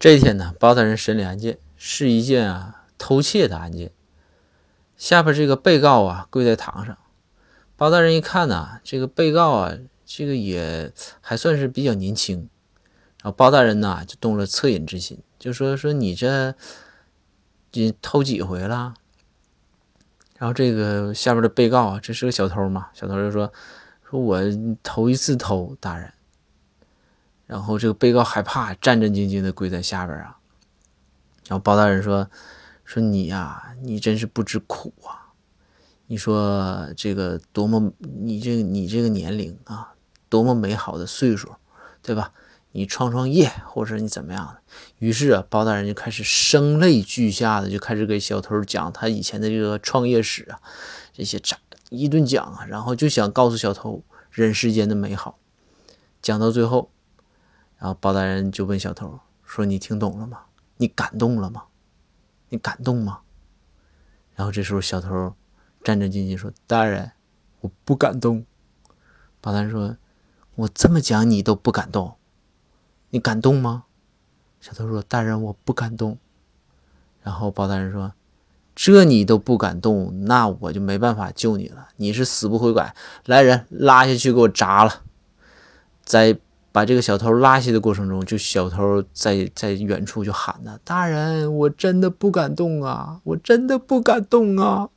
这一天呢，包大人审理案件是一件啊偷窃的案件。下边这个被告啊跪在堂上，包大人一看呐，这个被告啊，这个也还算是比较年轻，然后包大人呢就动了恻隐之心，就说说你这你偷几回了？然后这个下边的被告啊，这是个小偷嘛，小偷就说说我头一次偷，大人。然后这个被告害怕，战战兢兢的跪在下边啊。然后包大人说：“说你呀，你真是不知苦啊！你说这个多么，你这你这个年龄啊，多么美好的岁数，对吧？你创创业，或者你怎么样？”于是啊，包大人就开始声泪俱下的就开始给小偷讲他以前的这个创业史啊，这些咋一顿讲啊，然后就想告诉小偷人世间的美好。讲到最后。然后包大人就问小偷说：“你听懂了吗？你感动了吗？你感动吗？”然后这时候小偷战战兢兢说：“大人，我不感动。”包大人说：“我这么讲你都不感动，你感动吗？”小偷说：“大人，我不感动。”然后包大人说：“这你都不感动，那我就没办法救你了。你是死不悔改，来人拉下去给我砸了，在。”把这个小偷拉下的过程中，就小偷在在远处就喊呢：“大人，我真的不敢动啊，我真的不敢动啊。”